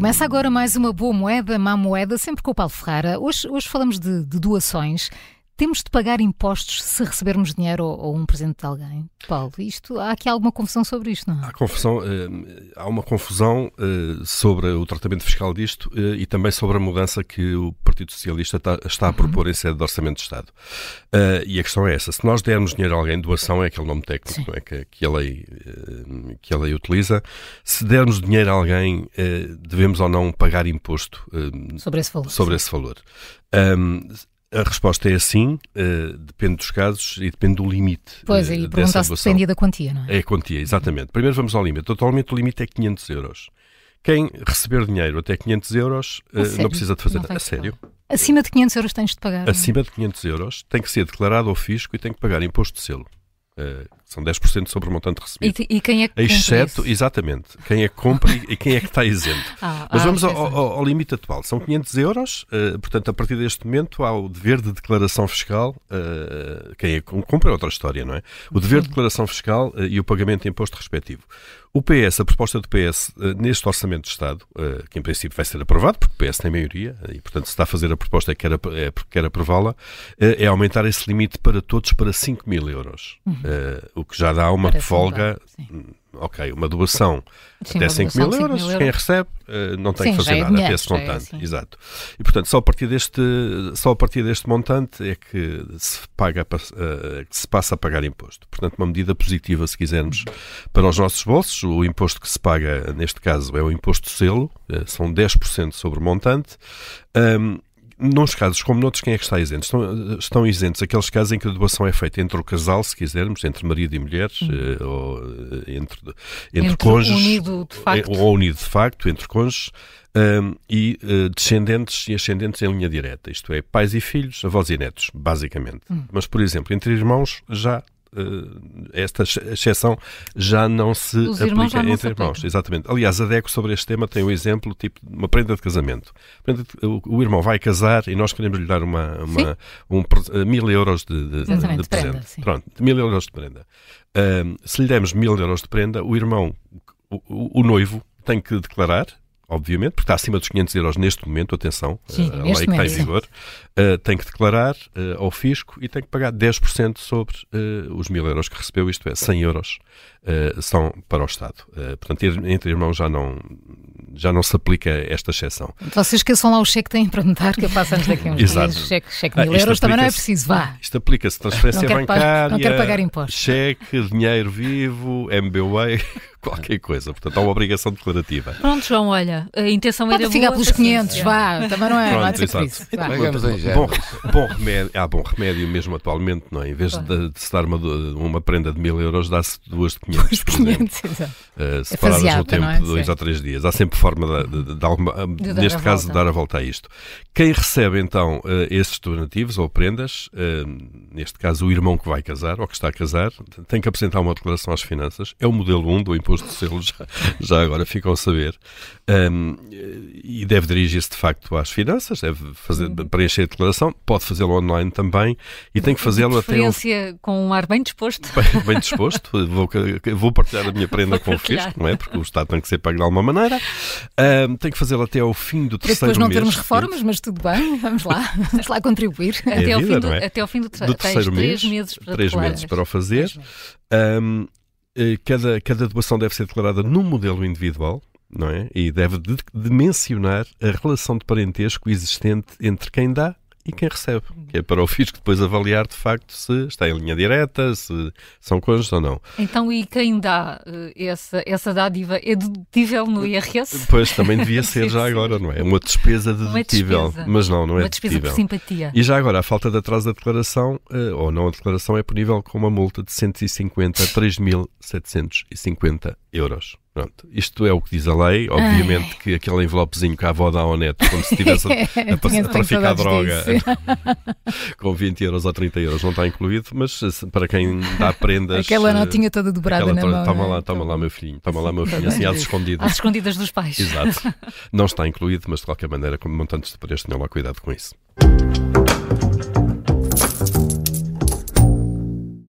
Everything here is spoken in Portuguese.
Começa agora mais uma boa moeda, má moeda, sempre com o Paulo Ferrara. Hoje, hoje falamos de, de doações. Temos de pagar impostos se recebermos dinheiro ou, ou, um presente de alguém? Paulo, isto, há aqui alguma confusão sobre isto, não é? Há, confusão, eh, há uma confusão eh, sobre o tratamento fiscal disto eh, e também sobre a mudança que o Partido Socialista está, está a propor uhum. em sede de Orçamento de Estado. e a questão é essa: se nós dermos dinheiro a alguém, doação é aquele nome técnico é? que, que, a lei, que a lei utiliza, se dermos dinheiro a alguém, devemos ou não pagar imposto sobre esse valor. Sobre esse valor. Um, a resposta é sim, uh, depende dos casos e depende do limite. Pois, uh, e perguntar se dependia da quantia, não é? É a quantia, exatamente. Primeiro vamos ao limite. Atualmente o limite é 500 euros. Quem receber dinheiro até 500 euros uh, não precisa de fazer nada. A sério? Acima de 500 euros tens de pagar. É? Acima de 500 euros tem que ser declarado ao fisco e tem que pagar imposto de selo. São 10% sobre o montante recebido. E, e quem é que Exceto, exatamente, quem é que compra e, quem é que está isento. Ah, Mas ah, vamos ao, ao, ao, limite atual. São 500 euros, uh, portanto, a partir deste momento há o dever de declaração fiscal. Uh, quem é que compra é outra história, não é? O dever de declaração fiscal uh, e o pagamento de imposto respectivo. O PS, a proposta do PS neste Orçamento de Estado, que em princípio vai ser aprovado, porque o PS tem maioria, e portanto se está a fazer a proposta é, que quer, é porque quer aprová-la, é aumentar esse limite para todos para 5 mil euros. Uhum. O que já dá uma Parece folga. Ok, uma doação Sim, até 5 mil, euros, euros, quem recebe uh, não tem Sim, que fazer é nada dinheiro, até esse montante. É. Exato. E portanto, só a partir deste, só a partir deste montante é que se, paga, uh, que se passa a pagar imposto. Portanto, uma medida positiva, se quisermos, para os nossos bolsos. O imposto que se paga, neste caso, é o imposto de selo, uh, são 10% sobre o montante. Um, nos casos como noutros, quem é que está isento? Estão, estão isentos aqueles casos em que a doação é feita entre o casal, se quisermos, entre marido e mulher, hum. uh, ou eh, entre, entre, entre cônjuges, unido de facto. ou unido de facto, entre cônjuges, um, e uh, descendentes e ascendentes em linha direta, isto é, pais e filhos, avós e netos, basicamente. Hum. Mas, por exemplo, entre irmãos já esta exceção já não se Os aplica entre irmãos. Exatamente. Aliás, a DECO sobre este tema tem um exemplo tipo uma prenda de casamento. O, irmão vai casar e nós queremos lhe dar uma, uma um, uh, mil euros de, de, de, presente. Pronto, mil euros de prenda. Uh, se lhe demos mil euros de prenda, o irmão, o, o noivo, tem que declarar obviamente, porque está acima dos 500 euros neste momento, atenção, sim, a lei que está em vigor, uh, tem que declarar uh, ao fisco e tem que pagar 10% sobre uh, os mil euros que recebeu, isto é, 100 euros são para o Estado. portanto, entre irmãos já não, já não se aplica esta exceção. Vocês esqueçam lá o cheque que têm para notar, que eu faço antes daqui uns Exato. dias. Cheque, cheque mil ah, euros também não é preciso, vá. Isto aplica-se transferência não bancária, não quero pagar impostos. cheque, dinheiro vivo, MBWay, qualquer coisa. Portanto, há uma obrigação declarativa. Pronto, João, olha, a intenção Pode era ficar boa, pelos 500, é. vá, também não é, Pronto, não é isso. Bom, bom, remédio, há bom remédio mesmo atualmente, não é? Em vez de, de se dar uma, uma prenda de mil euros, dá-se duas de 500, de 500 exato. Uh, separadas é no tempo é? de dois Sim. ou três dias. Há sempre forma de, de, de alguma, de neste caso, de dar a volta a isto. Quem recebe então uh, esses donativos ou prendas, uh, neste caso o irmão que vai casar ou que está a casar, tem que apresentar uma declaração às finanças. É o modelo 1 do imposto de selo, já, agora ficam a saber. Um, e deve dirigir-se de facto às finanças, deve fazer, uhum. preencher a declaração, pode fazê-lo online também e tem que fazê-lo até. Ao... com um ar bem disposto. Bem, bem disposto, vou, vou partilhar a minha prenda com o fisco, não é? Porque o Estado tem que ser pago de alguma maneira. Um, tem que fazê-lo até ao fim do terceiro mês. Depois não termos reformas, mas tudo bem, vamos lá, vamos lá contribuir. É até, vida, ao fim do, é? até ao fim do, do terceiro mês. Três meses para, três meses para o fazer. Um, eh, cada, cada doação deve ser declarada num modelo individual, não é? E deve de, de mencionar a relação de parentesco existente entre quem dá e quem recebe, que é para o fisco depois avaliar de facto se está em linha direta, se são cônjuges ou não. Então, e quem dá uh, essa, essa dádiva é dedutível no IRS? Pois, também devia ser já agora, não é? Uma despesa dedutível. Uma despesa. Mas não, não é Uma despesa por simpatia. E já agora, a falta de atraso da declaração, uh, ou não a declaração, é punível com uma multa de 150 a 3.750 euros. Pronto, isto é o que diz a lei. Obviamente Ai. que aquele envelopezinho que a avó dá ao neto, como se estivesse a, a, a traficar droga com 20 euros ou 30 euros, não está incluído, mas para quem dá prendas. Aquela notinha toda dobrada na mão. Toma é? lá, toma lá, meu filhinho, toma lá, meu filhinho, assim às escondidas. Às escondidas dos pais. Exato. Não está incluído, mas de qualquer maneira, como montantes de preço, tenham lá cuidado com isso.